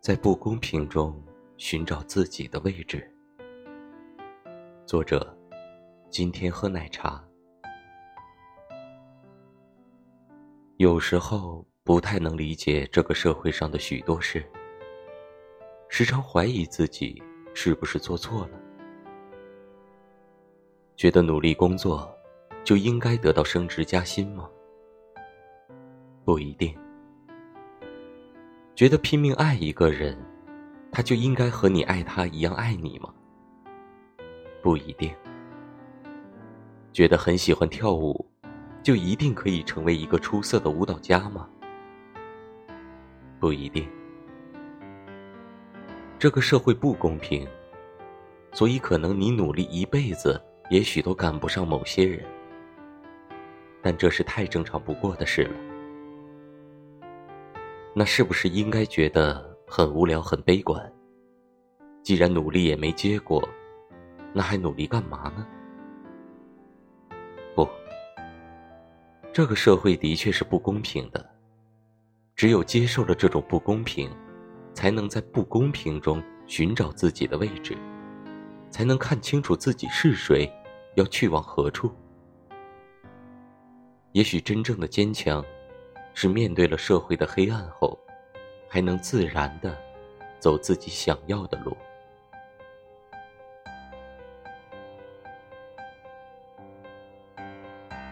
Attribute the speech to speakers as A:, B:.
A: 在不公平中寻找自己的位置。作者：今天喝奶茶。有时候不太能理解这个社会上的许多事，时常怀疑自己是不是做错了，觉得努力工作就应该得到升职加薪吗？不一定。觉得拼命爱一个人，他就应该和你爱他一样爱你吗？不一定。觉得很喜欢跳舞，就一定可以成为一个出色的舞蹈家吗？不一定。这个社会不公平，所以可能你努力一辈子，也许都赶不上某些人。但这是太正常不过的事了。那是不是应该觉得很无聊、很悲观？既然努力也没结果，那还努力干嘛呢？不，这个社会的确是不公平的。只有接受了这种不公平，才能在不公平中寻找自己的位置，才能看清楚自己是谁，要去往何处。也许真正的坚强。是面对了社会的黑暗后，还能自然的走自己想要的路。